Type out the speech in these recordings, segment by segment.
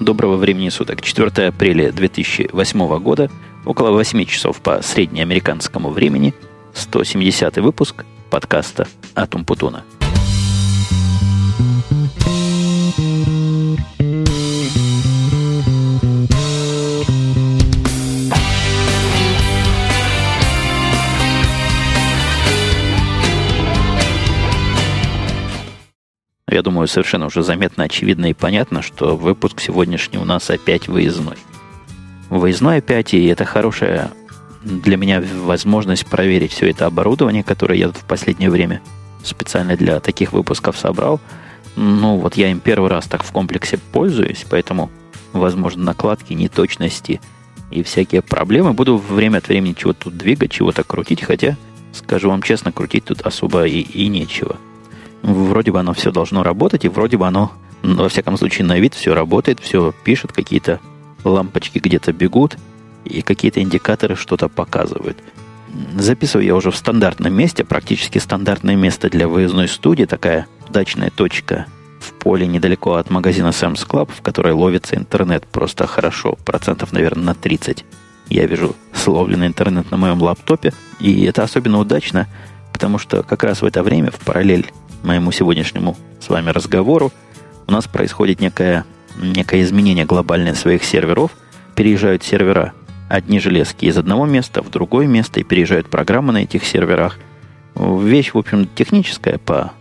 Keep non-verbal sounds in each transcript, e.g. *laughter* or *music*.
Доброго времени суток. 4 апреля 2008 года, около 8 часов по среднеамериканскому времени, 170 выпуск подкаста «Атум Путуна». Думаю, совершенно уже заметно, очевидно и понятно, что выпуск сегодняшний у нас опять выездной. Выездной опять, и это хорошая для меня возможность проверить все это оборудование, которое я в последнее время специально для таких выпусков собрал. Ну, вот я им первый раз так в комплексе пользуюсь, поэтому, возможно, накладки, неточности и всякие проблемы. Буду время от времени чего-то тут двигать, чего-то крутить, хотя, скажу вам честно, крутить тут особо и, и нечего – вроде бы оно все должно работать, и вроде бы оно, во всяком случае, на вид все работает, все пишет, какие-то лампочки где-то бегут, и какие-то индикаторы что-то показывают. Записываю я уже в стандартном месте, практически стандартное место для выездной студии, такая удачная точка в поле недалеко от магазина Sam's Club, в которой ловится интернет просто хорошо, процентов, наверное, на 30. Я вижу словленный интернет на моем лаптопе, и это особенно удачно, потому что как раз в это время, в параллель моему сегодняшнему с вами разговору, у нас происходит некое, некое изменение глобальное своих серверов. Переезжают сервера одни железки из одного места в другое место и переезжают программы на этих серверах. Вещь, в общем, техническая по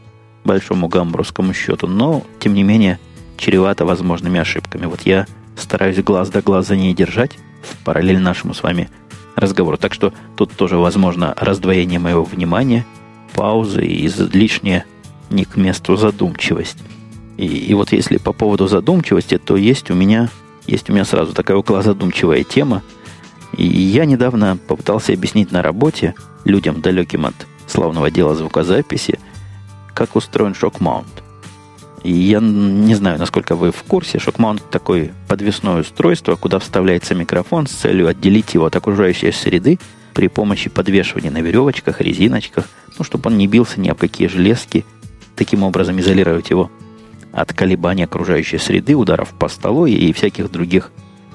большому гамбургскому счету, но, тем не менее, чревата возможными ошибками. Вот я стараюсь глаз да глаз за ней держать в параллель нашему с вами разговору. Так что тут тоже возможно раздвоение моего внимания, паузы и излишнее не к месту задумчивость. И, и вот если по поводу задумчивости, то есть у меня есть у меня сразу такая около задумчивая тема. И я недавно попытался объяснить на работе людям, далеким от славного дела звукозаписи, как устроен шок-маунт. И я не знаю, насколько вы в курсе, шок-маунт такое подвесное устройство, куда вставляется микрофон с целью отделить его от окружающей среды при помощи подвешивания на веревочках, резиночках, ну, чтобы он не бился ни об какие железки таким образом изолировать его от колебаний окружающей среды, ударов по столу и всяких других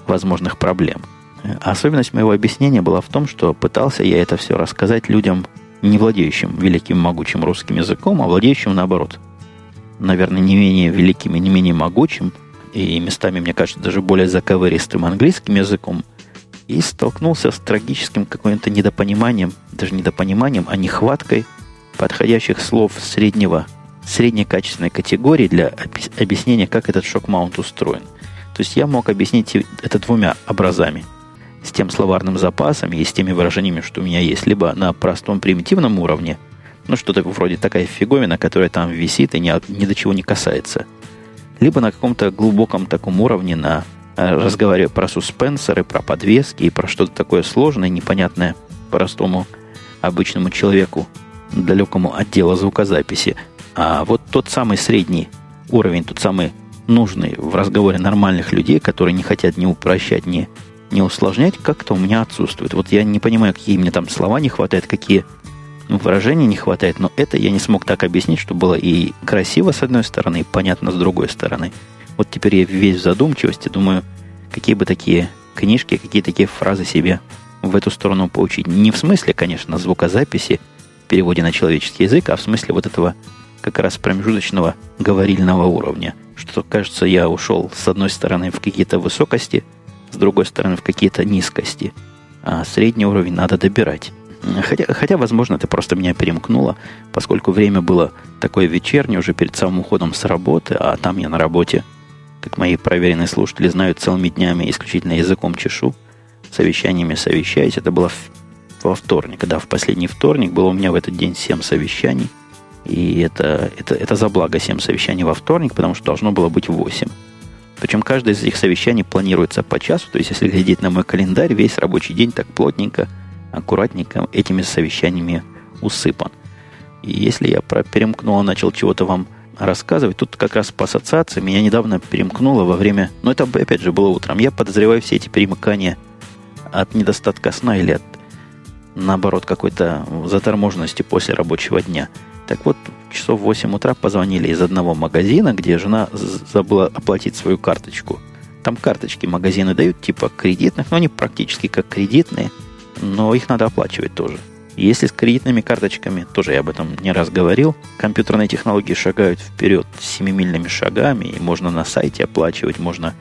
возможных проблем. Особенность моего объяснения была в том, что пытался я это все рассказать людям, не владеющим великим могучим русским языком, а владеющим наоборот. Наверное, не менее великим и не менее могучим, и местами, мне кажется, даже более заковыристым английским языком, и столкнулся с трагическим каким-то недопониманием, даже недопониманием, а нехваткой подходящих слов среднего средней качественной категории для объяснения, как этот шок-маунт устроен. То есть я мог объяснить это двумя образами. С тем словарным запасом и с теми выражениями, что у меня есть. Либо на простом примитивном уровне, ну что-то вроде такая фиговина, которая там висит и ни, ни до чего не касается. Либо на каком-то глубоком таком уровне, на э, разговаривая про суспенсоры, про подвески и про что-то такое сложное, непонятное простому обычному человеку, далекому от дела звукозаписи – а вот тот самый средний уровень, тот самый нужный в разговоре нормальных людей, которые не хотят ни упрощать, ни, ни усложнять, как-то у меня отсутствует. Вот я не понимаю, какие мне там слова не хватает, какие выражений не хватает, но это я не смог так объяснить, чтобы было и красиво с одной стороны, и понятно с другой стороны. Вот теперь я весь в задумчивости, думаю, какие бы такие книжки, какие такие фразы себе в эту сторону поучить. Не в смысле, конечно, звукозаписи, переводе на человеческий язык, а в смысле вот этого как раз промежуточного говорильного уровня. Что, кажется, я ушел с одной стороны в какие-то высокости, с другой стороны в какие-то низкости. А средний уровень надо добирать. Хотя, хотя, возможно, это просто меня перемкнуло, поскольку время было такое вечернее, уже перед самым уходом с работы, а там я на работе, как мои проверенные слушатели знают, целыми днями исключительно языком чешу, совещаниями совещаюсь. Это было во вторник, да, в последний вторник было у меня в этот день 7 совещаний – и это, это, это за благо 7 совещаний во вторник, потому что должно было быть 8. Причем каждое из этих совещаний планируется по часу. То есть, если глядеть на мой календарь, весь рабочий день так плотненько, аккуратненько этими совещаниями усыпан. И если я про перемкнуло, начал чего-то вам рассказывать, тут как раз по ассоциации меня недавно перемкнуло во время... Ну, это, опять же, было утром. Я подозреваю все эти перемыкания от недостатка сна или от, наоборот, какой-то заторможенности после рабочего дня – так вот, часов в 8 утра позвонили из одного магазина, где жена забыла оплатить свою карточку Там карточки магазины дают, типа кредитных, но они практически как кредитные, но их надо оплачивать тоже. Если с кредитными карточками, тоже я об этом не раз говорил, компьютерные технологии шагают вперед семимильными шагами, и можно на сайте оплачивать, можно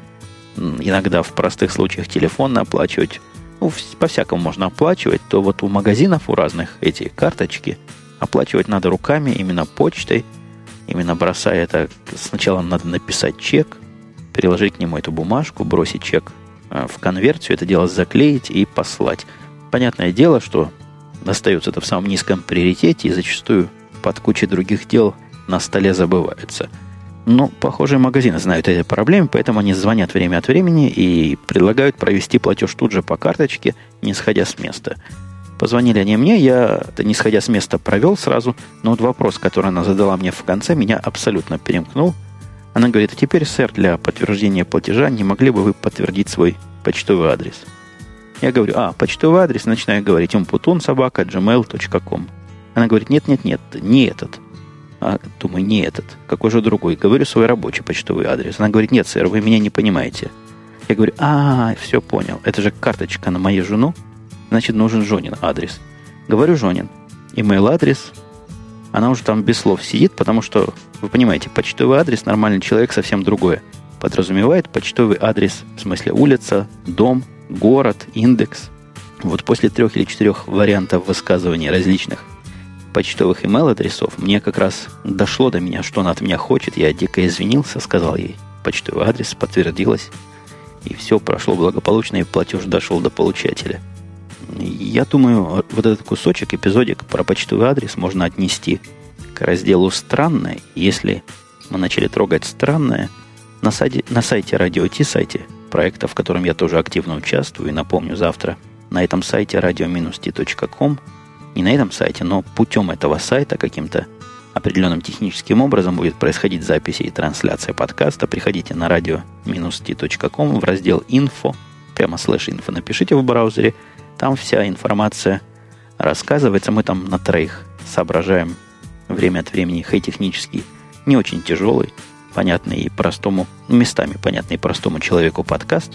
иногда в простых случаях телефонно оплачивать, ну, по-всякому можно оплачивать, то вот у магазинов, у разных эти карточки, оплачивать надо руками, именно почтой, именно бросая это, сначала надо написать чек, приложить к нему эту бумажку, бросить чек э, в конверт, все это дело заклеить и послать. Понятное дело, что остается это в самом низком приоритете и зачастую под кучей других дел на столе забываются. Но, похоже, магазины знают эти проблемы, поэтому они звонят время от времени и предлагают провести платеж тут же по карточке, не сходя с места. Позвонили они мне, я, не сходя с места, провел сразу, но вот вопрос, который она задала мне в конце, меня абсолютно перемкнул. Она говорит, а теперь, сэр, для подтверждения платежа не могли бы вы подтвердить свой почтовый адрес? Я говорю, а, почтовый адрес, начинаю говорить, умпутун собака gmail.com. Она говорит, нет-нет-нет, не этот. А, думаю, не этот. Какой же другой? Говорю свой рабочий почтовый адрес. Она говорит, нет, сэр, вы меня не понимаете. Я говорю, а, все понял. Это же карточка на мою жену. Значит, нужен Жонин адрес. Говорю, Жонин. Имейл адрес. Она уже там без слов сидит, потому что, вы понимаете, почтовый адрес нормальный человек совсем другое. Подразумевает почтовый адрес, в смысле улица, дом, город, индекс. Вот после трех или четырех вариантов высказывания различных почтовых email-адресов мне как раз дошло до меня, что она от меня хочет. Я дико извинился, сказал ей почтовый адрес, подтвердилось. И все прошло благополучно, и платеж дошел до получателя. Я думаю, вот этот кусочек, эпизодик про почтовый адрес можно отнести к разделу «Странное». Если мы начали трогать «Странное», на сайте, на сайте Radio T, сайте проекта, в котором я тоже активно участвую. И напомню, завтра на этом сайте radio-t.com, не на этом сайте, но путем этого сайта каким-то определенным техническим образом будет происходить запись и трансляция подкаста. Приходите на radio-t.com в раздел «Инфо», прямо слэш «инфо» напишите в браузере. Там вся информация рассказывается. Мы там на троих соображаем время от времени, хай технический, не очень тяжелый, понятный и простому, местами понятный простому человеку подкаст.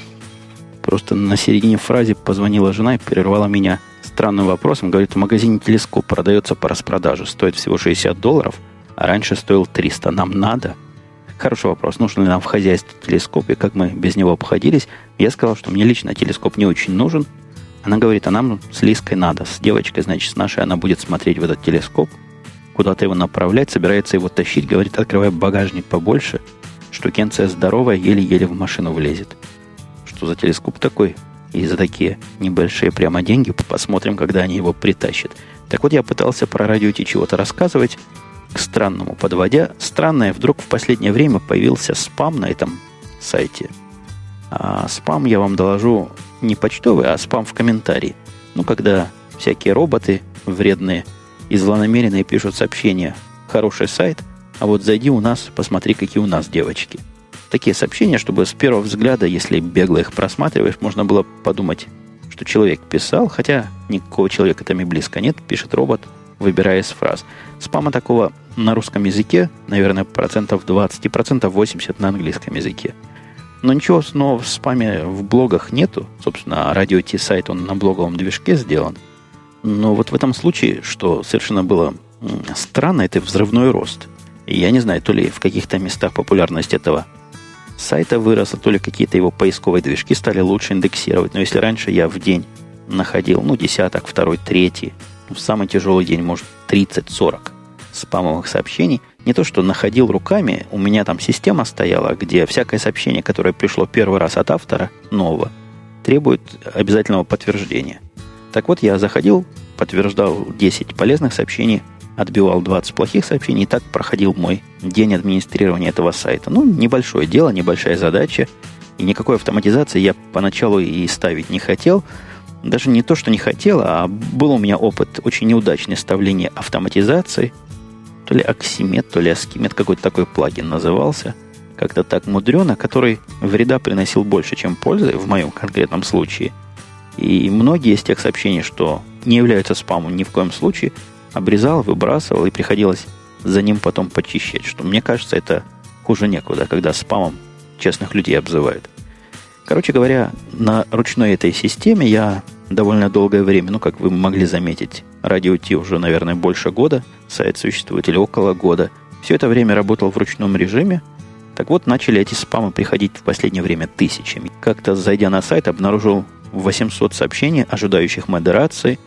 Просто на середине фразы позвонила жена и прервала меня странным вопросом. Говорит, в магазине телескоп продается по распродаже. Стоит всего 60 долларов, а раньше стоил 300. Нам надо? Хороший вопрос. Нужен ли нам в хозяйстве телескоп и как мы без него обходились? Я сказал, что мне лично телескоп не очень нужен. Она говорит, а нам с Лиской надо. С девочкой, значит, с нашей она будет смотреть в этот телескоп – куда-то его направлять, собирается его тащить, говорит, открывая багажник побольше, штукенция здоровая, еле-еле в машину влезет. Что за телескоп такой? И за такие небольшие прямо деньги посмотрим, когда они его притащат. Так вот, я пытался про радио чего-то рассказывать, к странному подводя. Странное, вдруг в последнее время появился спам на этом сайте. А спам, я вам доложу, не почтовый, а спам в комментарии. Ну, когда всякие роботы вредные – и злонамеренные пишут сообщения «Хороший сайт, а вот зайди у нас, посмотри, какие у нас девочки». Такие сообщения, чтобы с первого взгляда, если бегло их просматриваешь, можно было подумать, что человек писал, хотя никакого человека там и близко нет, пишет робот, выбирая из фраз. Спама такого на русском языке, наверное, процентов 20 и процентов 80 на английском языке. Но ничего снова в спаме в блогах нету. Собственно, радио Ти сайт, он на блоговом движке сделан – но вот в этом случае, что совершенно было странно, это взрывной рост. И я не знаю, то ли в каких-то местах популярность этого сайта выросла, то ли какие-то его поисковые движки стали лучше индексировать. Но если раньше я в день находил, ну, десяток, второй, третий, в самый тяжелый день, может, 30-40 спамовых сообщений, не то, что находил руками, у меня там система стояла, где всякое сообщение, которое пришло первый раз от автора нового, требует обязательного подтверждения. Так вот, я заходил, подтверждал 10 полезных сообщений, отбивал 20 плохих сообщений, и так проходил мой день администрирования этого сайта. Ну, небольшое дело, небольшая задача, и никакой автоматизации я поначалу и ставить не хотел. Даже не то, что не хотел, а был у меня опыт очень неудачный ставления автоматизации. То ли Аксимет, то ли Аскимет, какой-то такой плагин назывался. Как-то так мудрено, который вреда приносил больше, чем пользы в моем конкретном случае – и многие из тех сообщений, что не являются спамом ни в коем случае, обрезал, выбрасывал и приходилось за ним потом почищать. Что мне кажется, это хуже некуда, когда спамом честных людей обзывают. Короче говоря, на ручной этой системе я довольно долгое время, ну, как вы могли заметить, радио Ти уже, наверное, больше года, сайт существует или около года. Все это время работал в ручном режиме. Так вот, начали эти спамы приходить в последнее время тысячами. Как-то, зайдя на сайт, обнаружил 800 сообщений, ожидающих модерации.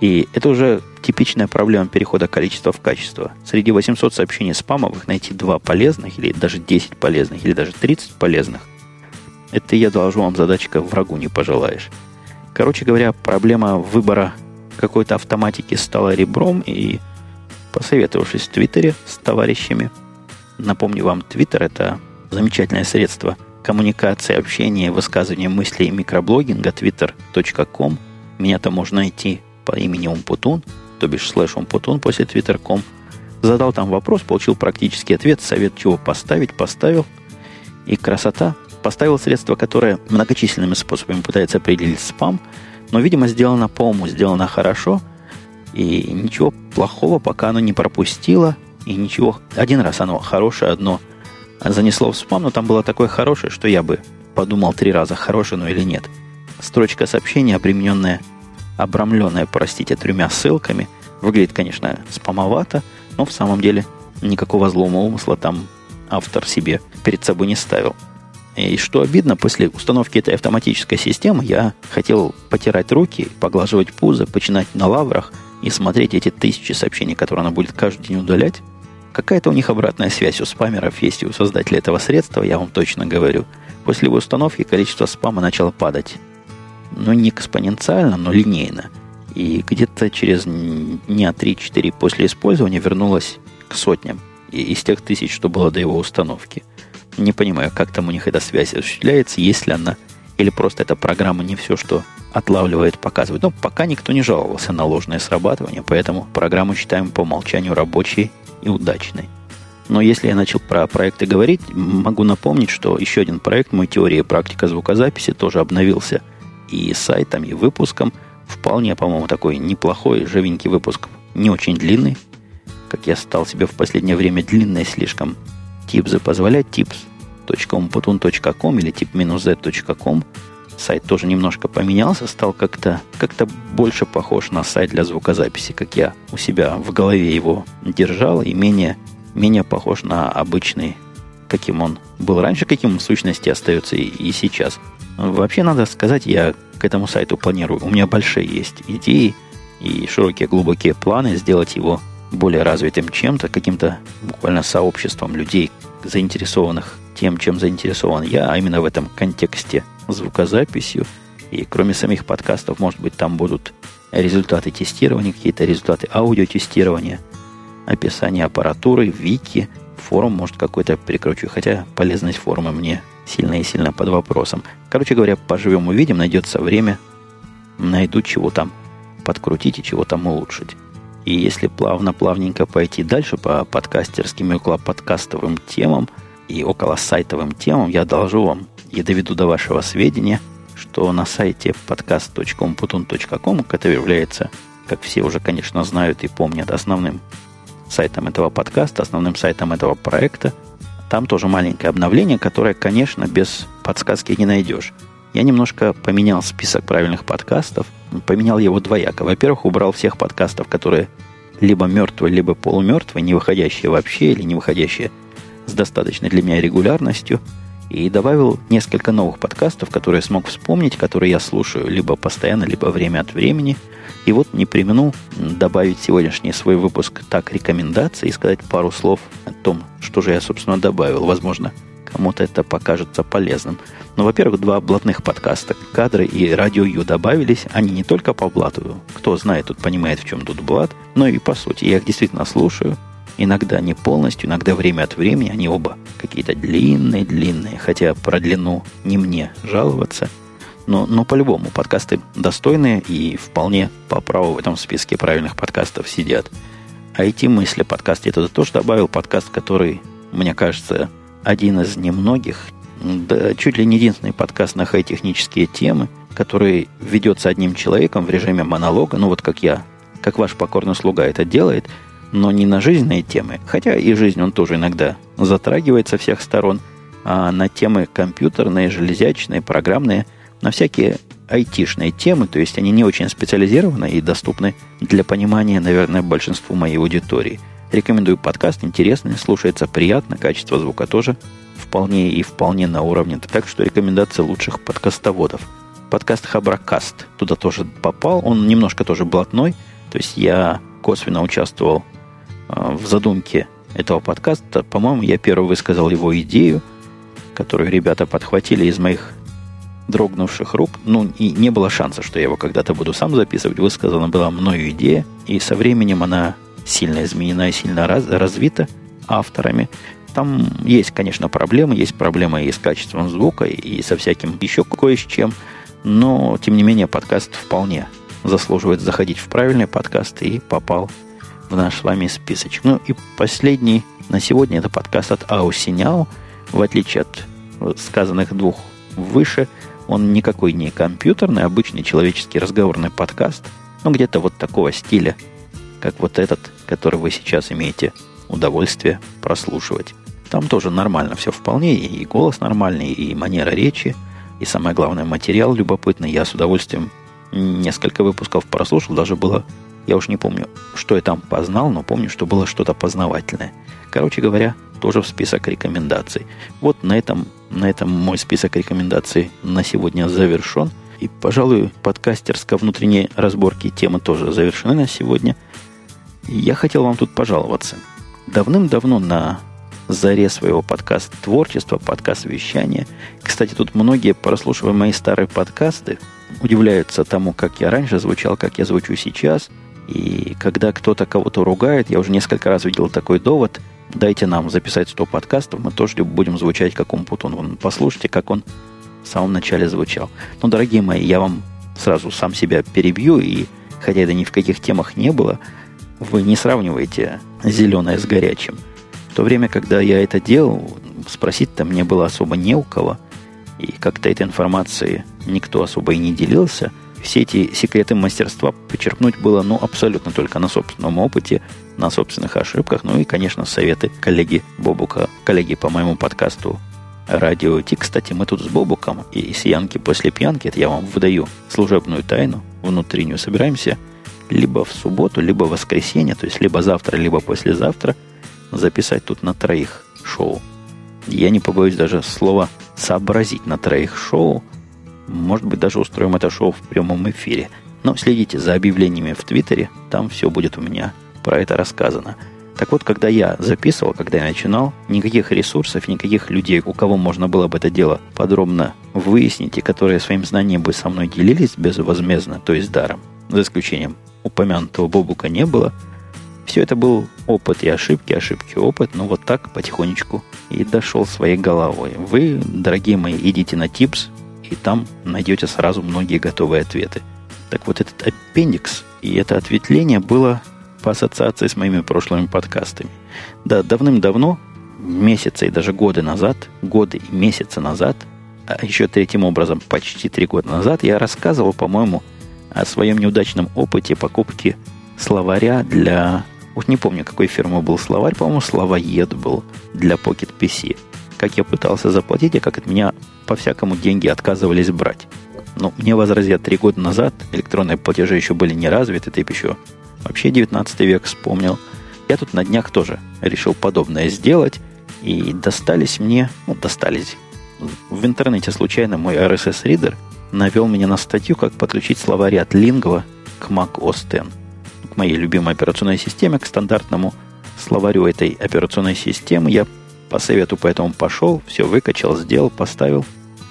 И это уже типичная проблема перехода количества в качество. Среди 800 сообщений спамовых найти 2 полезных, или даже 10 полезных, или даже 30 полезных. Это я доложу вам задачка врагу не пожелаешь. Короче говоря, проблема выбора какой-то автоматики стала ребром, и посоветовавшись в Твиттере с товарищами, напомню вам, Твиттер – это замечательное средство коммуникации, общения, высказывания мыслей и микроблогинга twitter.com. Меня там можно найти по имени Умпутун, то бишь слэш Умпутун после twitter.com. Задал там вопрос, получил практический ответ, совет чего поставить, поставил. И красота – Поставил средство, которое многочисленными способами пытается определить спам, но, видимо, сделано по-уму, сделано хорошо, и ничего плохого пока оно не пропустило, и ничего... Один раз оно хорошее, одно занесло в спам, но там было такое хорошее, что я бы подумал три раза, хорошее оно или нет. Строчка сообщения, примененная, обрамленная, простите, тремя ссылками, выглядит, конечно, спамовато, но в самом деле никакого злого умысла там автор себе перед собой не ставил. И что обидно, после установки этой автоматической системы я хотел потирать руки, поглаживать пузо, починать на лаврах и смотреть эти тысячи сообщений, которые она будет каждый день удалять. Какая-то у них обратная связь у спамеров есть и у создателя этого средства, я вам точно говорю. После его установки количество спама начало падать. Ну, не экспоненциально, но линейно. И где-то через дня 3-4 после использования вернулось к сотням из тех тысяч, что было до его установки – не понимаю, как там у них эта связь осуществляется, если она или просто эта программа не все, что отлавливает, показывает. Но пока никто не жаловался на ложное срабатывание, поэтому программу считаем по умолчанию рабочей и удачной. Но если я начал про проекты говорить, могу напомнить, что еще один проект, мой теория и практика звукозаписи, тоже обновился и сайтом, и выпуском. Вполне, по-моему, такой неплохой, живенький выпуск, не очень длинный, как я стал себе в последнее время длинный слишком типзы позволять, tips.umputun.com или tip-z.com. Сайт тоже немножко поменялся, стал как-то как больше похож на сайт для звукозаписи, как я у себя в голове его держал, и менее, менее похож на обычный, каким он был раньше, каким в сущности остается и, и сейчас. Вообще, надо сказать, я к этому сайту планирую. У меня большие есть идеи и широкие глубокие планы сделать его более развитым чем-то, каким-то буквально сообществом людей, заинтересованных тем, чем заинтересован я, а именно в этом контексте звукозаписью. И кроме самих подкастов, может быть, там будут результаты тестирования, какие-то результаты аудиотестирования, описание аппаратуры, вики, форум, может, какой-то прикручу. Хотя полезность форума мне сильно и сильно под вопросом. Короче говоря, поживем увидим, найдется время, найду чего там подкрутить и чего там улучшить. И если плавно-плавненько пойти дальше по подкастерским и около подкастовым темам и около сайтовым темам, я должу вам и доведу до вашего сведения, что на сайте podcast.umputun.com, который является, как все уже, конечно, знают и помнят, основным сайтом этого подкаста, основным сайтом этого проекта, там тоже маленькое обновление, которое, конечно, без подсказки не найдешь. Я немножко поменял список правильных подкастов, поменял его двояко. Во-первых, убрал всех подкастов, которые либо мертвые, либо полумертвые, не выходящие вообще или не выходящие с достаточной для меня регулярностью. И добавил несколько новых подкастов, которые смог вспомнить, которые я слушаю либо постоянно, либо время от времени. И вот не примену добавить сегодняшний свой выпуск так рекомендации и сказать пару слов о том, что же я, собственно, добавил. Возможно, кому-то это покажется полезным. Ну, во-первых, два блатных подкаста «Кадры» и «Радио Ю» добавились. Они не только по блату, кто знает, тут понимает, в чем тут блат, но и по сути. Я их действительно слушаю. Иногда не полностью, иногда время от времени. Они оба какие-то длинные-длинные, хотя про длину не мне жаловаться. Но, но по-любому подкасты достойные и вполне по праву в этом списке правильных подкастов сидят. А эти мысли подкаст я туда тоже добавил. Подкаст, который, мне кажется, один из немногих, да, чуть ли не единственный подкаст на хай-технические темы, который ведется одним человеком в режиме монолога, ну вот как я, как ваш покорный слуга это делает, но не на жизненные темы, хотя и жизнь он тоже иногда затрагивает со всех сторон, а на темы компьютерные, железячные, программные, на всякие айтишные темы, то есть они не очень специализированы и доступны для понимания, наверное, большинству моей аудитории. Рекомендую подкаст, интересный, слушается приятно, качество звука тоже вполне и вполне на уровне. Так что рекомендация лучших подкастоводов. Подкаст Хабракаст туда тоже попал. Он немножко тоже блатной. То есть я косвенно участвовал э, в задумке этого подкаста. По-моему, я первый высказал его идею, которую ребята подхватили из моих дрогнувших рук. Ну, и не было шанса, что я его когда-то буду сам записывать. Высказана была мною идея, и со временем она сильно изменена и сильно раз, развита авторами. Там есть, конечно, проблемы. Есть проблемы и с качеством звука, и со всяким еще кое с чем. Но, тем не менее, подкаст вполне заслуживает заходить в правильный подкаст и попал в наш с вами списочек. Ну и последний на сегодня это подкаст от Аусиняо. В отличие от сказанных двух выше, он никакой не компьютерный, обычный человеческий разговорный подкаст, но где-то вот такого стиля, как вот этот, который вы сейчас имеете удовольствие прослушивать. Там тоже нормально все вполне, и голос нормальный, и манера речи, и самое главное, материал любопытный. Я с удовольствием несколько выпусков прослушал, даже было, я уж не помню, что я там познал, но помню, что было что-то познавательное. Короче говоря, тоже в список рекомендаций. Вот на этом, на этом мой список рекомендаций на сегодня завершен. И, пожалуй, подкастерско-внутренней разборки темы тоже завершены на сегодня. Я хотел вам тут пожаловаться. Давным-давно на заре своего подкаст творчества, подкаст вещания. Кстати, тут многие, прослушивая мои старые подкасты, удивляются тому, как я раньше звучал, как я звучу сейчас. И когда кто-то кого-то ругает, я уже несколько раз видел такой довод – дайте нам записать 100 подкастов, мы тоже будем звучать как Умпутун. Вон, послушайте, как он в самом начале звучал. Ну, дорогие мои, я вам сразу сам себя перебью, и хотя это ни в каких темах не было, вы не сравниваете зеленое с горячим. В то время, когда я это делал, спросить-то мне было особо не у кого, и как-то этой информации никто особо и не делился – все эти секреты мастерства почерпнуть было ну, абсолютно только на собственном опыте, на собственных ошибках, ну и, конечно, советы коллеги Бобука, коллеги по моему подкасту Радио Ти. Кстати, мы тут с Бобуком и с Янки после пьянки, это я вам выдаю служебную тайну внутреннюю, собираемся либо в субботу, либо в воскресенье, то есть либо завтра, либо послезавтра записать тут на троих шоу. Я не побоюсь даже слова сообразить на троих шоу – может быть, даже устроим это шоу в прямом эфире. Но следите за объявлениями в Твиттере, там все будет у меня про это рассказано. Так вот, когда я записывал, когда я начинал, никаких ресурсов, никаких людей, у кого можно было бы это дело подробно выяснить, и которые своим знанием бы со мной делились безвозмездно, то есть даром, за исключением упомянутого Бобука не было. Все это был опыт и ошибки, ошибки, опыт, но вот так потихонечку и дошел своей головой. Вы, дорогие мои, идите на Tips, и там найдете сразу многие готовые ответы. Так вот, этот аппендикс и это ответвление было по ассоциации с моими прошлыми подкастами. Да, давным-давно, месяцы и даже годы назад, годы и месяцы назад, а еще третьим образом, почти три года назад, я рассказывал, по-моему, о своем неудачном опыте покупки словаря для... Вот не помню, какой фирмы был словарь, по-моему, словоед был для Pocket PC как я пытался заплатить, и как от меня по-всякому деньги отказывались брать. Но мне возразят, три года назад электронные платежи еще были не развиты, ты еще вообще 19 век вспомнил. Я тут на днях тоже решил подобное сделать, и достались мне, ну, достались, в интернете случайно мой RSS-ридер навел меня на статью, как подключить словарь от Lingua к Mac OS X, к моей любимой операционной системе, к стандартному словарю этой операционной системы. Я по совету поэтому пошел, все выкачал, сделал, поставил.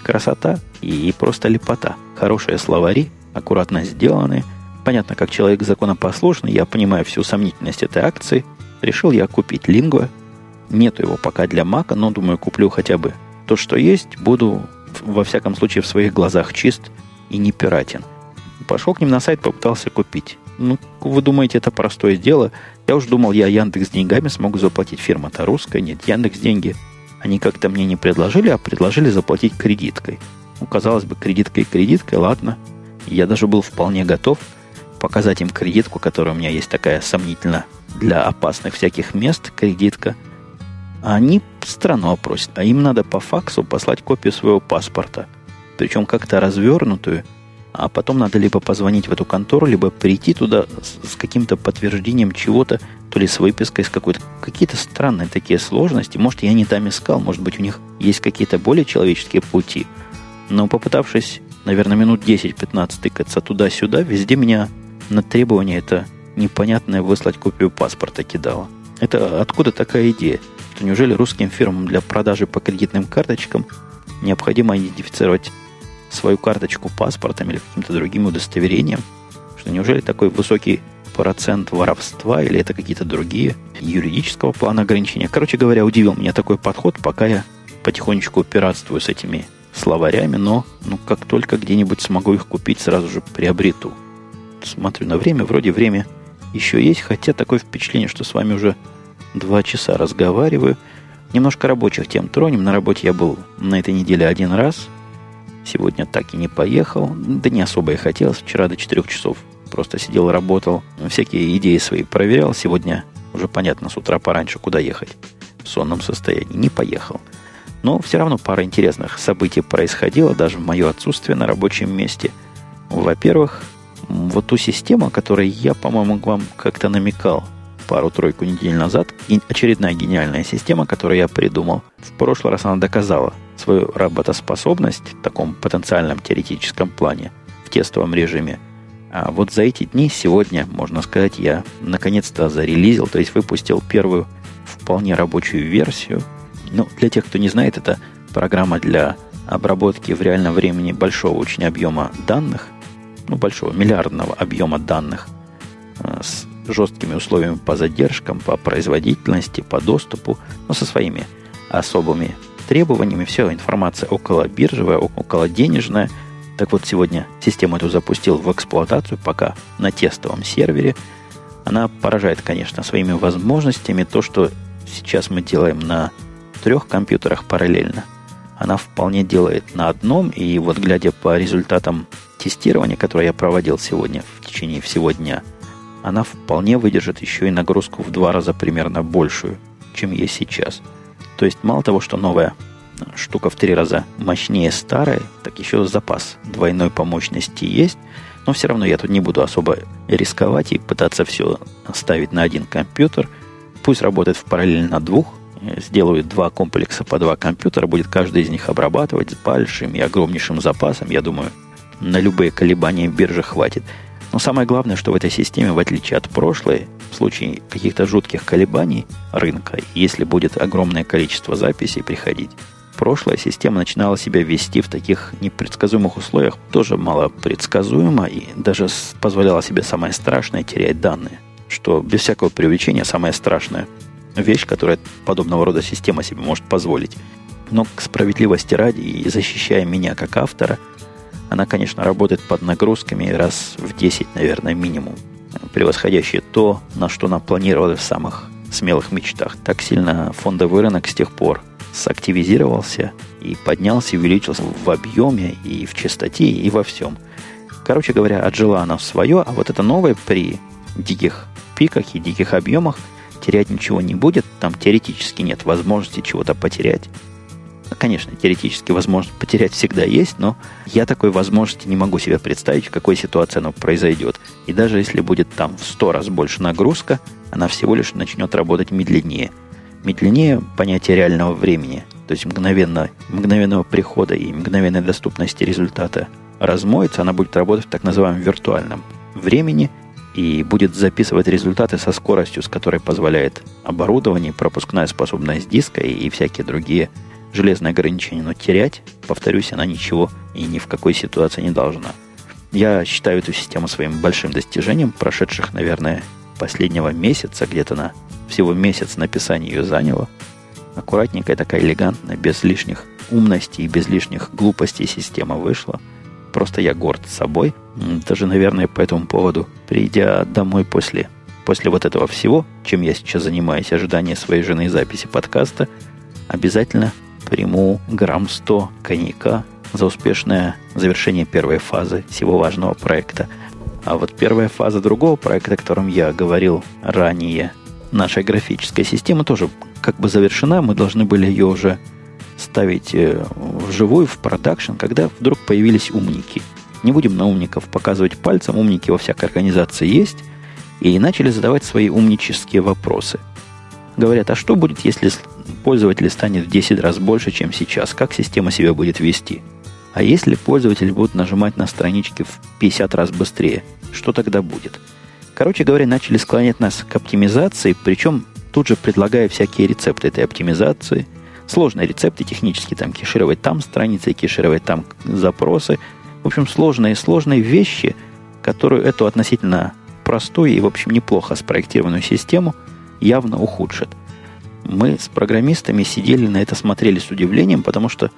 Красота и просто лепота. Хорошие словари, аккуратно сделаны. Понятно, как человек законопослушный, я понимаю всю сомнительность этой акции. Решил я купить лингва. Нету его пока для Мака, но думаю, куплю хотя бы то, что есть. Буду, во всяком случае, в своих глазах чист и не пиратен. Пошел к ним на сайт, попытался купить. Ну, вы думаете, это простое дело? Я уж думал, я Яндекс деньгами смогу заплатить. Фирма-то русская. Нет, Яндекс деньги они как-то мне не предложили, а предложили заплатить кредиткой. Ну, казалось бы, кредиткой кредиткой, ладно. Я даже был вполне готов показать им кредитку, которая у меня есть такая сомнительно для опасных всяких мест кредитка. А они страну опросят, а им надо по факсу послать копию своего паспорта. Причем как-то развернутую, а потом надо либо позвонить в эту контору, либо прийти туда с, с каким-то подтверждением чего-то, то ли с выпиской, с какой-то... Какие-то странные такие сложности. Может, я не там искал, может быть, у них есть какие-то более человеческие пути. Но попытавшись, наверное, минут 10-15 тыкаться туда-сюда, везде меня на требование это непонятное выслать копию паспорта кидало. Это откуда такая идея? Что неужели русским фирмам для продажи по кредитным карточкам необходимо идентифицировать свою карточку паспортом или каким-то другим удостоверением? Что неужели такой высокий процент воровства или это какие-то другие юридического плана ограничения? Короче говоря, удивил меня такой подход, пока я потихонечку пиратствую с этими словарями, но ну, как только где-нибудь смогу их купить, сразу же приобрету. Смотрю на время, вроде время еще есть, хотя такое впечатление, что с вами уже два часа разговариваю. Немножко рабочих тем тронем. На работе я был на этой неделе один раз. Сегодня так и не поехал. Да не особо и хотелось. Вчера до четырех часов просто сидел, работал. Всякие идеи свои проверял. Сегодня уже понятно с утра пораньше, куда ехать. В сонном состоянии. Не поехал. Но все равно пара интересных событий происходила, даже в мое отсутствие на рабочем месте. Во-первых, вот ту систему, о которой я, по-моему, вам как-то намекал пару-тройку недель назад, очередная гениальная система, которую я придумал. В прошлый раз она доказала свою работоспособность в таком потенциальном теоретическом плане, в тестовом режиме. А вот за эти дни, сегодня, можно сказать, я наконец-то зарелизил, то есть выпустил первую вполне рабочую версию. Ну, для тех, кто не знает, это программа для обработки в реальном времени большого очень объема данных, ну, большого миллиардного объема данных э, с жесткими условиями по задержкам, по производительности, по доступу, но со своими особыми требованиями. Все, информация около биржевая, около денежная. Так вот, сегодня систему эту запустил в эксплуатацию, пока на тестовом сервере. Она поражает, конечно, своими возможностями. То, что сейчас мы делаем на трех компьютерах параллельно, она вполне делает на одном. И вот глядя по результатам тестирования, которое я проводил сегодня в течение всего дня, она вполне выдержит еще и нагрузку в два раза примерно большую, чем есть сейчас. То есть мало того, что новая штука в три раза мощнее старой, так еще запас двойной по мощности есть, но все равно я тут не буду особо рисковать и пытаться все ставить на один компьютер. Пусть работает в параллель на двух, сделаю два комплекса по два компьютера, будет каждый из них обрабатывать с большим и огромнейшим запасом. Я думаю, на любые колебания биржи хватит. Но самое главное, что в этой системе, в отличие от прошлой, в случае каких-то жутких колебаний рынка, если будет огромное количество записей приходить, прошлая система начинала себя вести в таких непредсказуемых условиях тоже мало предсказуемо и даже позволяла себе самое страшное терять данные. Что без всякого привлечения самая страшная вещь, которая подобного рода система себе может позволить. Но к справедливости ради и защищая меня как автора – она, конечно, работает под нагрузками раз в 10, наверное, минимум, превосходящие то, на что она планировала в самых смелых мечтах. Так сильно фондовый рынок с тех пор сактивизировался и поднялся, и увеличился в объеме, и в частоте, и во всем. Короче говоря, отжила она свое, а вот это новое при диких пиках и диких объемах терять ничего не будет, там теоретически нет возможности чего-то потерять. Конечно, теоретически возможность потерять всегда есть, но я такой возможности не могу себе представить, в какой ситуации оно произойдет. И даже если будет там в сто раз больше нагрузка, она всего лишь начнет работать медленнее. Медленнее понятие реального времени, то есть мгновенно, мгновенного прихода и мгновенной доступности результата размоется, она будет работать в так называемом виртуальном времени и будет записывать результаты со скоростью, с которой позволяет оборудование, пропускная способность диска и, и всякие другие железное ограничение, но терять, повторюсь, она ничего и ни в какой ситуации не должна. Я считаю эту систему своим большим достижением, прошедших, наверное, последнего месяца, где-то на всего месяц написания ее заняло. Аккуратненькая, такая элегантная, без лишних умностей и без лишних глупостей система вышла. Просто я горд собой. Даже, наверное, по этому поводу, придя домой после, после вот этого всего, чем я сейчас занимаюсь, ожидания своей жены записи подкаста, обязательно приму грамм 100 коньяка за успешное завершение первой фазы всего важного проекта. А вот первая фаза другого проекта, о котором я говорил ранее, наша графическая система тоже как бы завершена. Мы должны были ее уже ставить э, в живую, в продакшн, когда вдруг появились умники. Не будем на умников показывать пальцем, умники во всякой организации есть, и начали задавать свои умнические вопросы. Говорят, а что будет, если пользователей станет в 10 раз больше, чем сейчас? Как система себя будет вести? А если пользователи будут нажимать на странички в 50 раз быстрее, что тогда будет? Короче говоря, начали склонять нас к оптимизации, причем тут же предлагая всякие рецепты этой оптимизации – Сложные рецепты технически, там кешировать там страницы, кешировать там запросы. В общем, сложные, сложные вещи, которые эту относительно простую и, в общем, неплохо спроектированную систему явно ухудшат. Мы с программистами сидели на это, смотрели с удивлением, потому что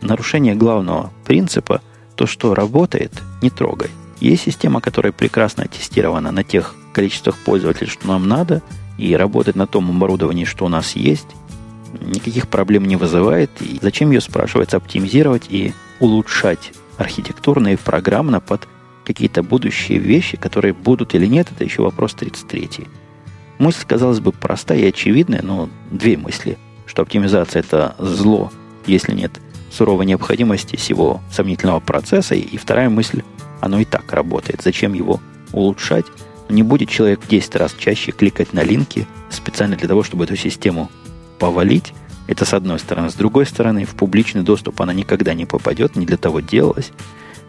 нарушение главного принципа, то, что работает, не трогай. Есть система, которая прекрасно аттестирована на тех количествах пользователей, что нам надо, и работает на том оборудовании, что у нас есть, никаких проблем не вызывает. И зачем ее, спрашивается, оптимизировать и улучшать архитектурно и программно под какие-то будущие вещи, которые будут или нет, это еще вопрос 33. Мысль, казалось бы, простая и очевидная, но две мысли, что оптимизация – это зло, если нет суровой необходимости всего сомнительного процесса. И вторая мысль – оно и так работает. Зачем его улучшать? Не будет человек в 10 раз чаще кликать на линки специально для того, чтобы эту систему повалить. Это с одной стороны. С другой стороны, в публичный доступ она никогда не попадет, не для того делалась.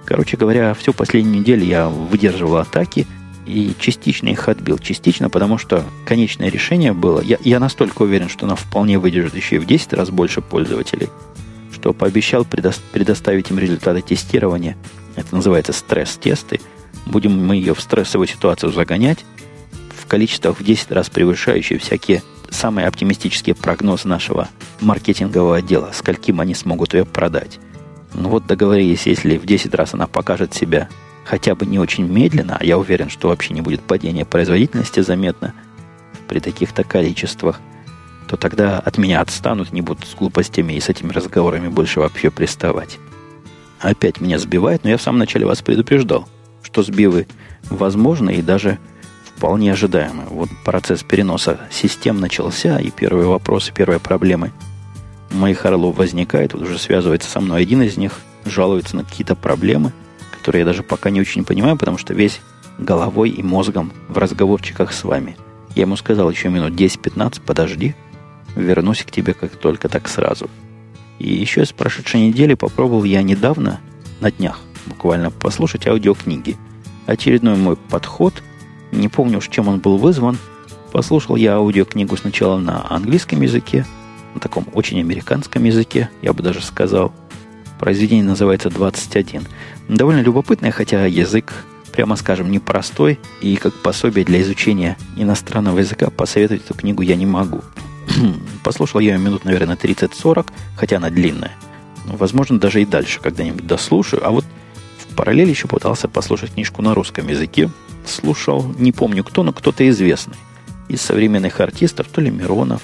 Короче говоря, всю последнюю неделю я выдерживал атаки и частично их отбил. Частично, потому что конечное решение было... Я, я настолько уверен, что она вполне выдержит еще и в 10 раз больше пользователей, что пообещал предо- предоставить им результаты тестирования. Это называется стресс-тесты. Будем мы ее в стрессовую ситуацию загонять в количествах в 10 раз превышающие всякие самый оптимистический прогноз нашего маркетингового отдела, скольким они смогут ее продать. Ну вот договорились, если в 10 раз она покажет себя хотя бы не очень медленно, а я уверен, что вообще не будет падения производительности заметно при таких-то количествах, то тогда от меня отстанут, не будут с глупостями и с этими разговорами больше вообще приставать. Опять меня сбивает, но я в самом начале вас предупреждал, что сбивы возможны и даже вполне ожидаемо. Вот процесс переноса систем начался, и первые вопросы, первые проблемы моих орлов возникают. Вот уже связывается со мной один из них, жалуется на какие-то проблемы, которые я даже пока не очень понимаю, потому что весь головой и мозгом в разговорчиках с вами. Я ему сказал еще минут 10-15, подожди, вернусь к тебе как только так сразу. И еще с прошедшей недели попробовал я недавно, на днях, буквально послушать аудиокниги. Очередной мой подход – не помню уж, чем он был вызван. Послушал я аудиокнигу сначала на английском языке, на таком очень американском языке, я бы даже сказал. Произведение называется «21». Довольно любопытное, хотя язык, прямо скажем, непростой, и как пособие для изучения иностранного языка посоветовать эту книгу я не могу. *clears throat* Послушал я ее минут, наверное, 30-40, хотя она длинная. Возможно, даже и дальше когда-нибудь дослушаю. А вот в параллели еще пытался послушать книжку на русском языке, слушал, не помню кто, но кто-то известный из современных артистов, то ли Миронов,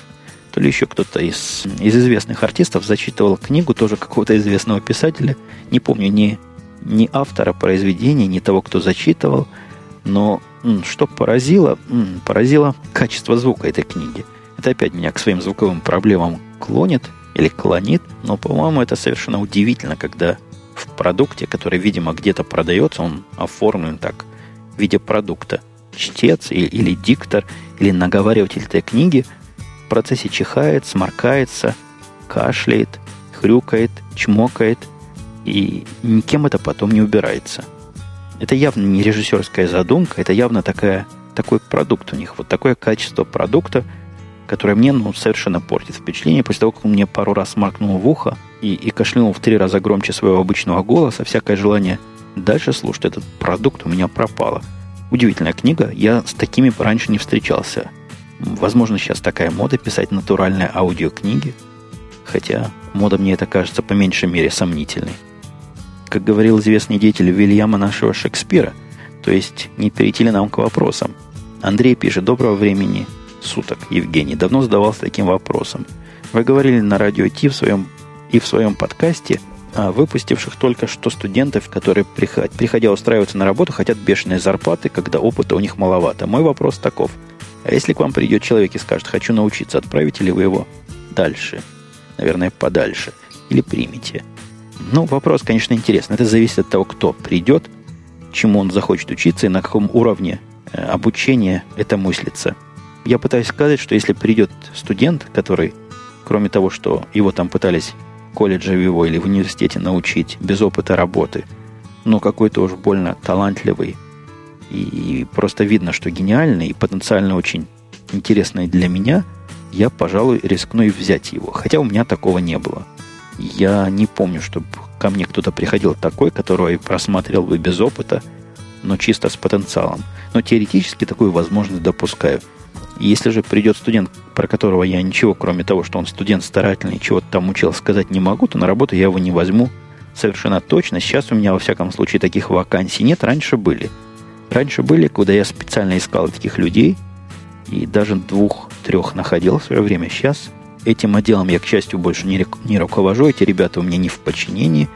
то ли еще кто-то из, из известных артистов зачитывал книгу тоже какого-то известного писателя. Не помню ни, ни автора произведения, ни того, кто зачитывал. Но что поразило, поразило качество звука этой книги. Это опять меня к своим звуковым проблемам клонит или клонит, но, по-моему, это совершенно удивительно, когда в продукте, который, видимо, где-то продается, он оформлен так в виде продукта. Чтец или, или диктор, или наговариватель этой книги в процессе чихает, сморкается, кашляет, хрюкает, чмокает, и никем это потом не убирается. Это явно не режиссерская задумка, это явно такая, такой продукт у них, вот такое качество продукта, которое мне ну, совершенно портит впечатление. После того, как он мне пару раз сморкнул в ухо и, и кашлянул в три раза громче своего обычного голоса, всякое желание – Дальше слушать этот продукт у меня пропало. Удивительная книга, я с такими раньше не встречался. Возможно, сейчас такая мода писать натуральные аудиокниги, хотя мода мне это кажется по меньшей мере сомнительной. Как говорил известный деятель Вильяма нашего Шекспира, то есть не перейти ли нам к вопросам. Андрей пишет, доброго времени суток, Евгений. Давно задавался таким вопросом. Вы говорили на радио Ти в своем и в своем подкасте – выпустивших только что студентов, которые, приходя устраиваться на работу, хотят бешеные зарплаты, когда опыта у них маловато. Мой вопрос таков. А если к вам придет человек и скажет, хочу научиться, отправите ли вы его дальше? Наверное, подальше. Или примите? Ну, вопрос, конечно, интересный. Это зависит от того, кто придет, чему он захочет учиться и на каком уровне э, обучения это мыслится. Я пытаюсь сказать, что если придет студент, который, кроме того, что его там пытались колледже его или в университете научить без опыта работы, но какой-то уж больно талантливый и просто видно, что гениальный и потенциально очень интересный для меня, я, пожалуй, рискну и взять его. Хотя у меня такого не было. Я не помню, чтобы ко мне кто-то приходил такой, которого я просмотрел бы без опыта, но чисто с потенциалом. Но теоретически такую возможность допускаю. Если же придет студент, про которого я ничего, кроме того, что он студент старательный, чего-то там учил, сказать не могу, то на работу я его не возьму совершенно точно. Сейчас у меня, во всяком случае, таких вакансий нет. Раньше были. Раньше были, куда я специально искал таких людей, и даже двух-трех находил в свое время. Сейчас этим отделом я, к счастью, больше не, не руковожу. Эти ребята у меня не в подчинении.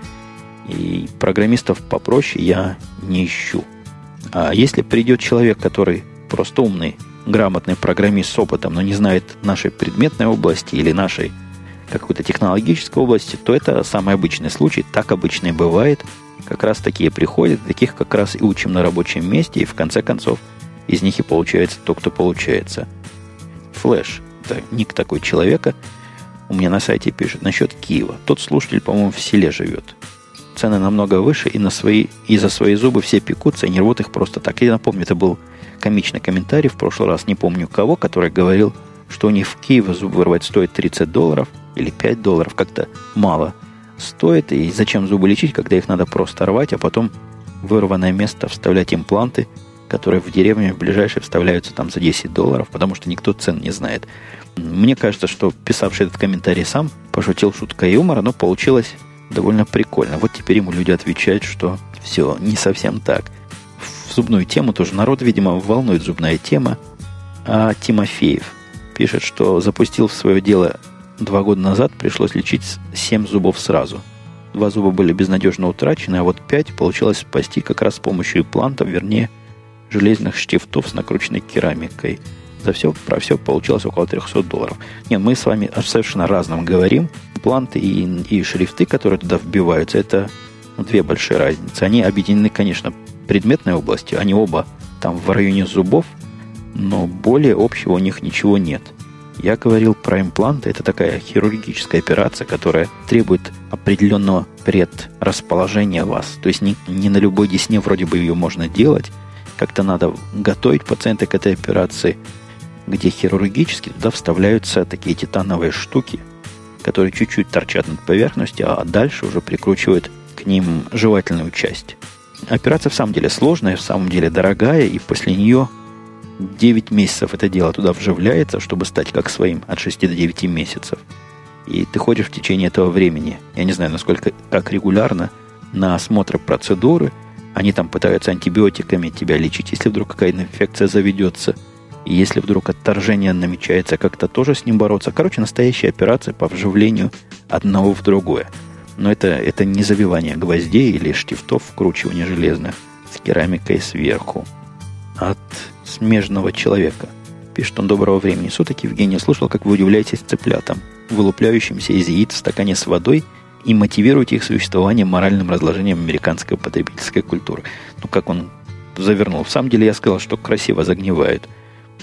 И программистов попроще я не ищу. А если придет человек, который просто умный, грамотный программист с опытом, но не знает нашей предметной области или нашей какой-то технологической области, то это самый обычный случай. Так обычно и бывает. Как раз такие приходят, таких как раз и учим на рабочем месте, и в конце концов из них и получается то, кто получается. Флэш это ник такой человека, у меня на сайте пишет насчет Киева. Тот слушатель, по-моему, в селе живет. Цены намного выше, и, на свои, и за свои зубы все пекутся, и не рвут их просто так. Я напомню, это был комичный комментарий в прошлый раз, не помню кого, который говорил, что у них в Киеве зуб вырвать стоит 30 долларов или 5 долларов, как-то мало стоит, и зачем зубы лечить, когда их надо просто рвать, а потом вырванное место вставлять импланты, которые в деревне в ближайшие вставляются там за 10 долларов, потому что никто цен не знает. Мне кажется, что писавший этот комментарий сам пошутил шуткой юмора, но получилось довольно прикольно. Вот теперь ему люди отвечают, что все не совсем так. Зубную тему тоже народ, видимо, волнует зубная тема. А Тимофеев пишет, что запустил в свое дело два года назад, пришлось лечить 7 зубов сразу. Два зуба были безнадежно утрачены, а вот 5 получилось спасти как раз с помощью имплантов, вернее, железных штифтов с накрученной керамикой – за все, про все получилось около 300 долларов. Нет, мы с вами о совершенно разном говорим. Планты и, и шрифты, которые туда вбиваются, это ну, две большие разницы. Они объединены, конечно, предметной областью. Они оба там в районе зубов, но более общего у них ничего нет. Я говорил про импланты. Это такая хирургическая операция, которая требует определенного предрасположения вас. То есть не, не на любой десне вроде бы ее можно делать. Как-то надо готовить пациента к этой операции – где хирургически туда вставляются такие титановые штуки, которые чуть-чуть торчат над поверхностью, а дальше уже прикручивают к ним жевательную часть. Операция в самом деле сложная, в самом деле дорогая, и после нее 9 месяцев это дело туда вживляется, чтобы стать как своим от 6 до 9 месяцев. И ты ходишь в течение этого времени, я не знаю, насколько, как регулярно, на осмотр процедуры. Они там пытаются антибиотиками тебя лечить, если вдруг какая-то инфекция заведется – и если вдруг отторжение намечается, как-то тоже с ним бороться. Короче, настоящая операция по вживлению одного в другое. Но это, это не забивание гвоздей или штифтов, вкручивание железных с керамикой сверху. От смежного человека. Пишет он доброго времени суток. Евгений, слушал, как вы удивляетесь цыплятам, вылупляющимся из яиц в стакане с водой и мотивируете их существование моральным разложением американской потребительской культуры. Ну, как он завернул. В самом деле я сказал, что красиво загнивают –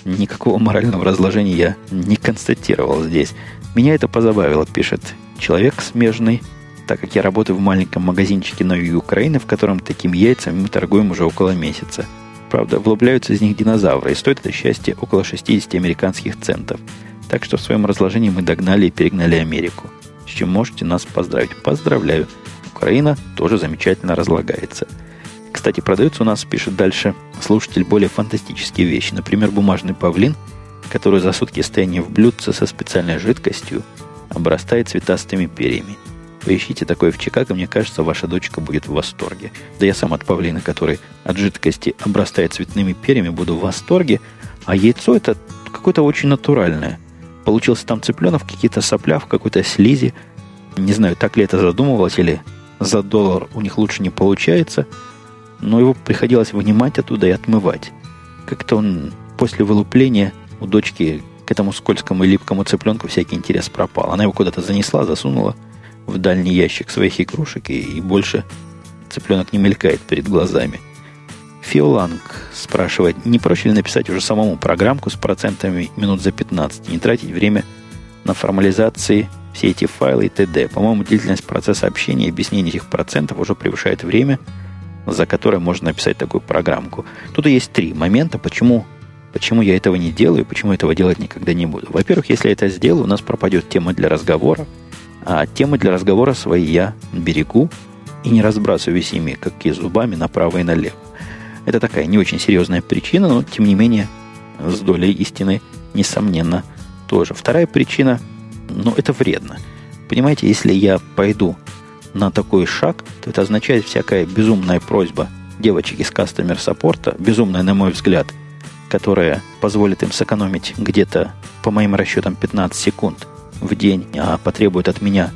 никакого морального разложения я не констатировал здесь. Меня это позабавило, пишет человек смежный, так как я работаю в маленьком магазинчике на юге Украины, в котором таким яйцами мы торгуем уже около месяца. Правда, влупляются из них динозавры, и стоит это счастье около 60 американских центов. Так что в своем разложении мы догнали и перегнали Америку. С чем можете нас поздравить. Поздравляю. Украина тоже замечательно разлагается. Кстати, продается у нас, пишет дальше слушатель, более фантастические вещи. Например, бумажный павлин, который за сутки стояния в блюдце со специальной жидкостью обрастает цветастыми перьями. Поищите такое в Чикаго, мне кажется, ваша дочка будет в восторге. Да я сам от павлина, который от жидкости обрастает цветными перьями, буду в восторге. А яйцо это какое-то очень натуральное. Получился там цыпленок, какие-то сопля в какой-то слизи. Не знаю, так ли это задумывалось, или за доллар у них лучше не получается – но его приходилось вынимать оттуда и отмывать. Как-то он после вылупления у дочки к этому скользкому и липкому цыпленку всякий интерес пропал. Она его куда-то занесла, засунула в дальний ящик своих игрушек, и, и больше цыпленок не мелькает перед глазами. Фиоланг спрашивает, не проще ли написать уже самому программку с процентами минут за 15, не тратить время на формализации все эти файлы и т.д. По-моему, длительность процесса общения и объяснения этих процентов уже превышает время, за которое можно написать такую программку. Тут есть три момента, почему, почему я этого не делаю, почему этого делать никогда не буду. Во-первых, если я это сделаю, у нас пропадет тема для разговора, а темы для разговора свои я берегу и не разбрасываюсь ими, как и зубами, направо и налево. Это такая не очень серьезная причина, но тем не менее с долей истины, несомненно, тоже. Вторая причина, ну, это вредно. Понимаете, если я пойду на такой шаг, то это означает всякая безумная просьба девочек из кастомер саппорта, безумная, на мой взгляд, которая позволит им сэкономить где-то, по моим расчетам, 15 секунд в день, а потребует от меня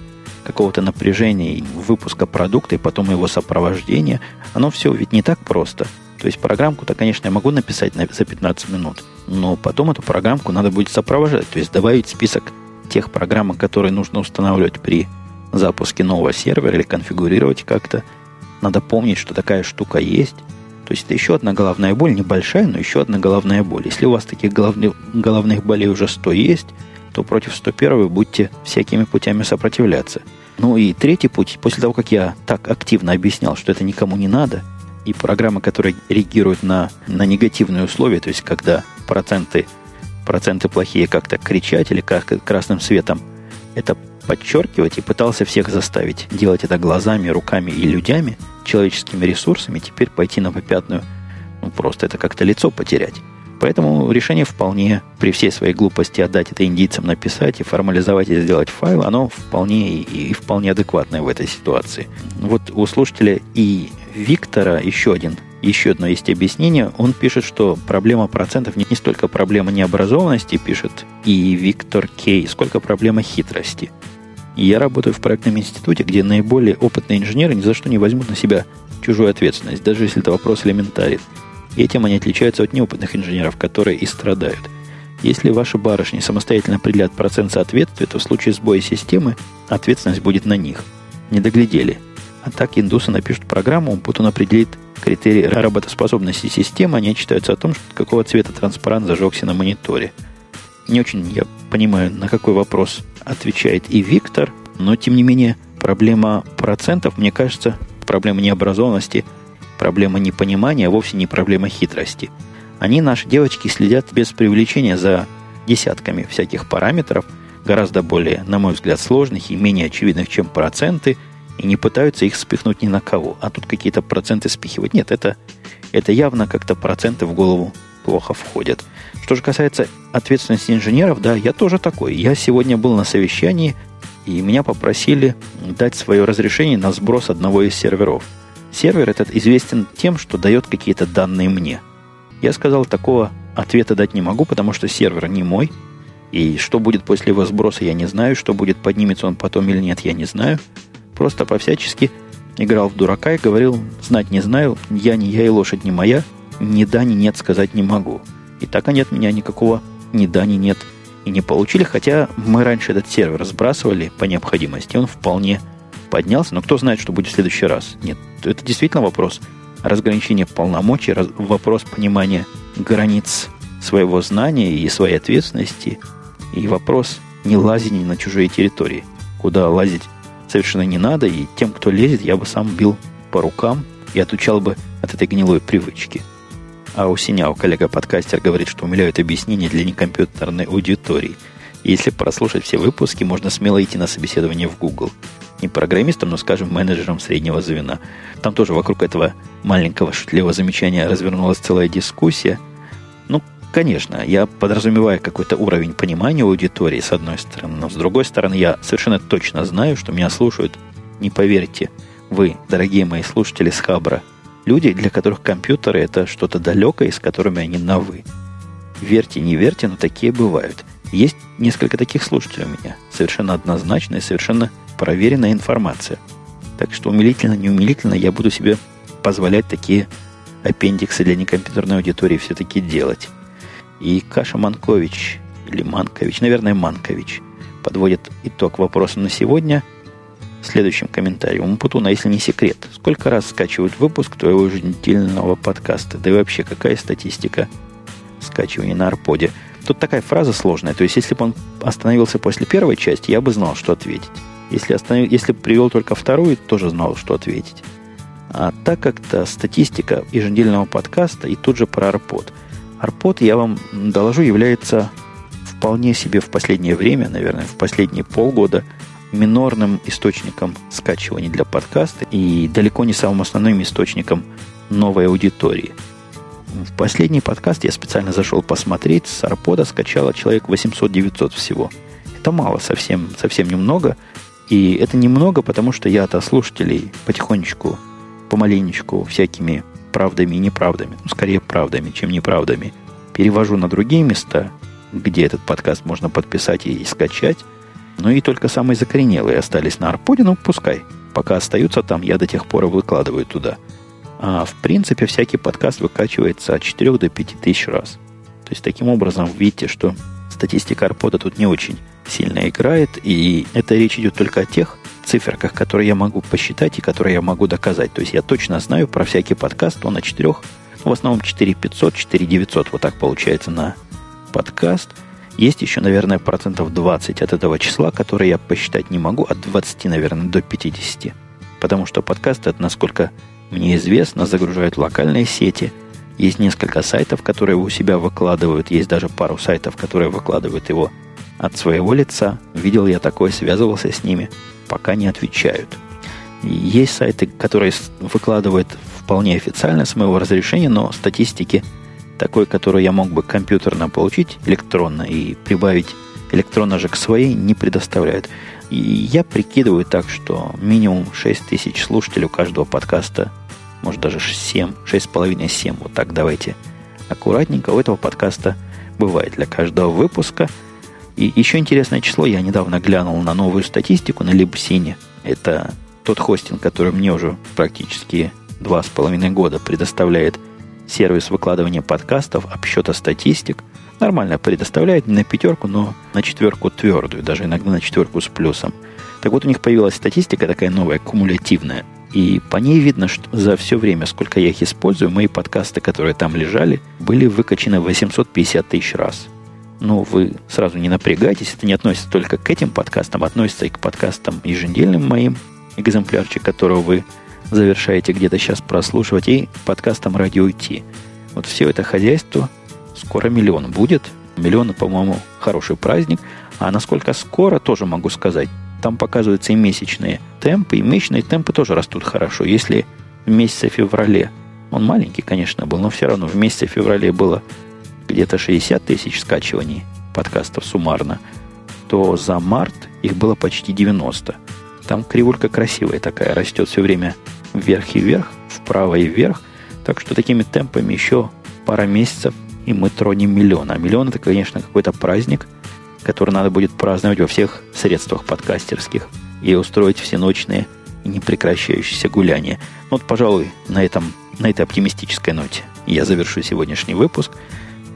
какого-то напряжения, выпуска продукта и потом его сопровождения, оно все ведь не так просто – то есть программку-то, конечно, я могу написать на, за 15 минут, но потом эту программку надо будет сопровождать, то есть добавить список тех программ, которые нужно устанавливать при запуске нового сервера или конфигурировать как-то. Надо помнить, что такая штука есть. То есть это еще одна головная боль, небольшая, но еще одна головная боль. Если у вас таких головных, головных болей уже 100 есть, то против 101 вы будете всякими путями сопротивляться. Ну и третий путь, после того, как я так активно объяснял, что это никому не надо – и программы, которые реагируют на, на негативные условия, то есть когда проценты, проценты плохие как-то кричать или как красным светом это подчеркивать и пытался всех заставить делать это глазами, руками и людьми, человеческими ресурсами, теперь пойти на попятную, ну просто это как-то лицо потерять. Поэтому решение вполне, при всей своей глупости отдать это индийцам написать и формализовать и сделать файл, оно вполне и, и вполне адекватное в этой ситуации. Вот у слушателя и Виктора еще один еще одно есть объяснение. Он пишет, что проблема процентов не, не столько проблема необразованности, пишет и Виктор Кей, сколько проблема хитрости. я работаю в проектном институте, где наиболее опытные инженеры ни за что не возьмут на себя чужую ответственность, даже если это вопрос элементарен. Этим они отличаются от неопытных инженеров, которые и страдают. Если ваши барышни самостоятельно определят процент соответствия, то в случае сбоя системы ответственность будет на них. Не доглядели. А так индусы напишут программу, он определит критерии работоспособности системы, они отчитаются о том, какого цвета транспарант зажегся на мониторе. Не очень я понимаю, на какой вопрос отвечает и Виктор, но тем не менее проблема процентов, мне кажется, проблема необразованности, проблема непонимания, а вовсе не проблема хитрости. Они, наши девочки, следят без привлечения за десятками всяких параметров, гораздо более, на мой взгляд, сложных и менее очевидных, чем проценты – и не пытаются их спихнуть ни на кого, а тут какие-то проценты спихивать. Нет, это, это явно как-то проценты в голову плохо входят. Что же касается ответственности инженеров, да, я тоже такой. Я сегодня был на совещании, и меня попросили дать свое разрешение на сброс одного из серверов. Сервер этот известен тем, что дает какие-то данные мне. Я сказал, такого ответа дать не могу, потому что сервер не мой, и что будет после его сброса, я не знаю, что будет, поднимется он потом или нет, я не знаю – Просто по-всячески играл в дурака и говорил, знать не знаю, я не я и лошадь не моя, ни да, ни нет сказать не могу. И так они от меня никакого ни да, ни нет и не получили, хотя мы раньше этот сервер сбрасывали по необходимости, он вполне поднялся, но кто знает, что будет в следующий раз. Нет, это действительно вопрос разграничения полномочий, раз, вопрос понимания границ своего знания и своей ответственности, и вопрос не лазения на чужие территории, куда лазить совершенно не надо, и тем, кто лезет, я бы сам бил по рукам и отучал бы от этой гнилой привычки. А у Синяу коллега-подкастер говорит, что умиляют объяснения для некомпьютерной аудитории. Если прослушать все выпуски, можно смело идти на собеседование в Google. Не программистом, но, скажем, менеджером среднего звена. Там тоже вокруг этого маленького шутливого замечания развернулась целая дискуссия. Ну, Конечно, я подразумеваю какой-то уровень понимания аудитории, с одной стороны, но с другой стороны, я совершенно точно знаю, что меня слушают, не поверьте, вы, дорогие мои слушатели с Хабра, люди, для которых компьютеры это что-то далекое, с которыми они на «вы». Верьте, не верьте, но такие бывают. Есть несколько таких слушателей у меня. Совершенно однозначная, совершенно проверенная информация. Так что умилительно, неумилительно я буду себе позволять такие аппендиксы для некомпьютерной аудитории все-таки делать. И Каша Манкович, или Манкович, наверное, Манкович, подводит итог вопроса на сегодня следующим комментарием. Умпутуна, если не секрет, сколько раз скачивают выпуск твоего еженедельного подкаста? Да и вообще, какая статистика скачивания на Арподе? Тут такая фраза сложная. То есть, если бы он остановился после первой части, я бы знал, что ответить. Если, останов... если привел только вторую, тоже знал, что ответить. А так как-то статистика еженедельного подкаста и тут же про Арпод. Арпод, я вам доложу, является вполне себе в последнее время, наверное, в последние полгода минорным источником скачиваний для подкаста и далеко не самым основным источником новой аудитории. В последний подкаст я специально зашел посмотреть, с Арпода скачало человек 800-900 всего. Это мало, совсем, совсем немного. И это немного, потому что я от слушателей потихонечку, помаленечку, всякими правдами и неправдами, ну, скорее правдами, чем неправдами, перевожу на другие места, где этот подкаст можно подписать и скачать. Ну и только самые закоренелые остались на Арподе, ну пускай. Пока остаются там, я до тех пор и выкладываю туда. А в принципе всякий подкаст выкачивается от 4 до 5 тысяч раз. То есть таким образом видите, что статистика Арпода тут не очень сильно играет, и это речь идет только о тех циферках, которые я могу посчитать и которые я могу доказать. То есть я точно знаю про всякий подкаст, он на четырех, в основном 4500, 4900, вот так получается на подкаст. Есть еще, наверное, процентов 20 от этого числа, которые я посчитать не могу, от 20, наверное, до 50. Потому что подкасты, это, насколько мне известно, загружают локальные сети. Есть несколько сайтов, которые у себя выкладывают. Есть даже пару сайтов, которые выкладывают его от своего лица. Видел я такое, связывался с ними. Пока не отвечают. Есть сайты, которые выкладывают вполне официально с моего разрешения, но статистики такой, которую я мог бы компьютерно получить электронно и прибавить электронно же к своей, не предоставляют. И я прикидываю так, что минимум 6 тысяч слушателей у каждого подкаста, может даже 7, 6,5-7, вот так давайте аккуратненько у этого подкаста бывает для каждого выпуска. И еще интересное число, я недавно глянул на новую статистику на Libsyn. Это тот хостинг, который мне уже практически два с половиной года предоставляет сервис выкладывания подкастов, обсчета статистик. Нормально предоставляет не на пятерку, но на четверку твердую, даже иногда на четверку с плюсом. Так вот, у них появилась статистика такая новая, кумулятивная. И по ней видно, что за все время, сколько я их использую, мои подкасты, которые там лежали, были выкачаны 850 тысяч раз. Ну, вы сразу не напрягайтесь, это не относится только к этим подкастам, относится и к подкастам еженедельным моим, экземплярчик которого вы завершаете где-то сейчас прослушивать, и подкастом «Радио Ти». Вот все это хозяйство скоро миллион будет. Миллион, по-моему, хороший праздник. А насколько скоро, тоже могу сказать. Там показываются и месячные темпы, и месячные темпы тоже растут хорошо. Если в месяце феврале, он маленький, конечно, был, но все равно в месяце феврале было где-то 60 тысяч скачиваний подкастов суммарно, то за март их было почти 90. Там кривулька красивая такая, растет все время вверх и вверх, вправо и вверх. Так что такими темпами еще пара месяцев, и мы тронем миллион. А миллион это, конечно, какой-то праздник, который надо будет праздновать во всех средствах подкастерских и устроить всеночные и непрекращающиеся гуляния. Ну вот, пожалуй, на, этом, на этой оптимистической ноте я завершу сегодняшний выпуск.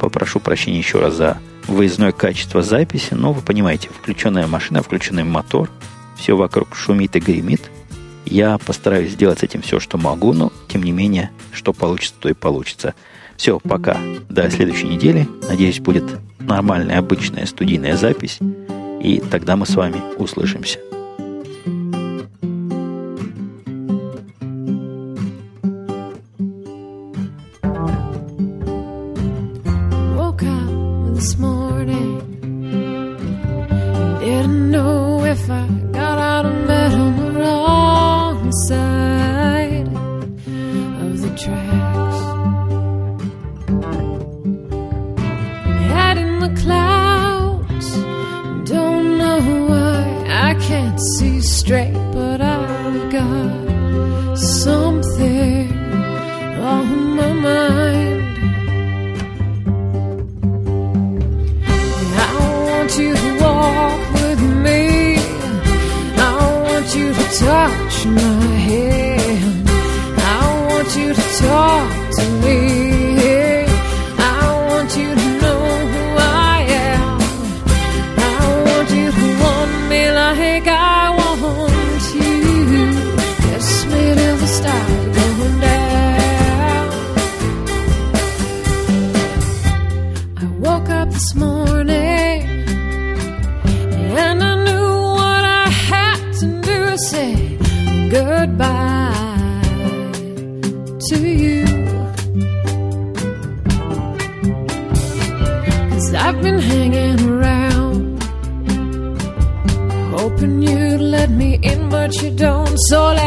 Попрошу прощения еще раз за выездное качество записи, но вы понимаете, включенная машина, включенный мотор, все вокруг шумит и гремит – я постараюсь сделать с этим все, что могу, но, тем не менее, что получится, то и получится. Все, пока. До следующей недели. Надеюсь, будет нормальная, обычная студийная запись. И тогда мы с вами услышимся.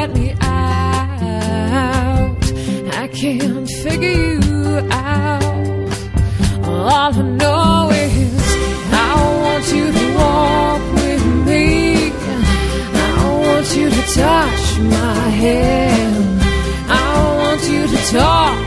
let me out. I can't figure you out. All I know is I want you to walk with me. I want you to touch my hand. I want you to talk.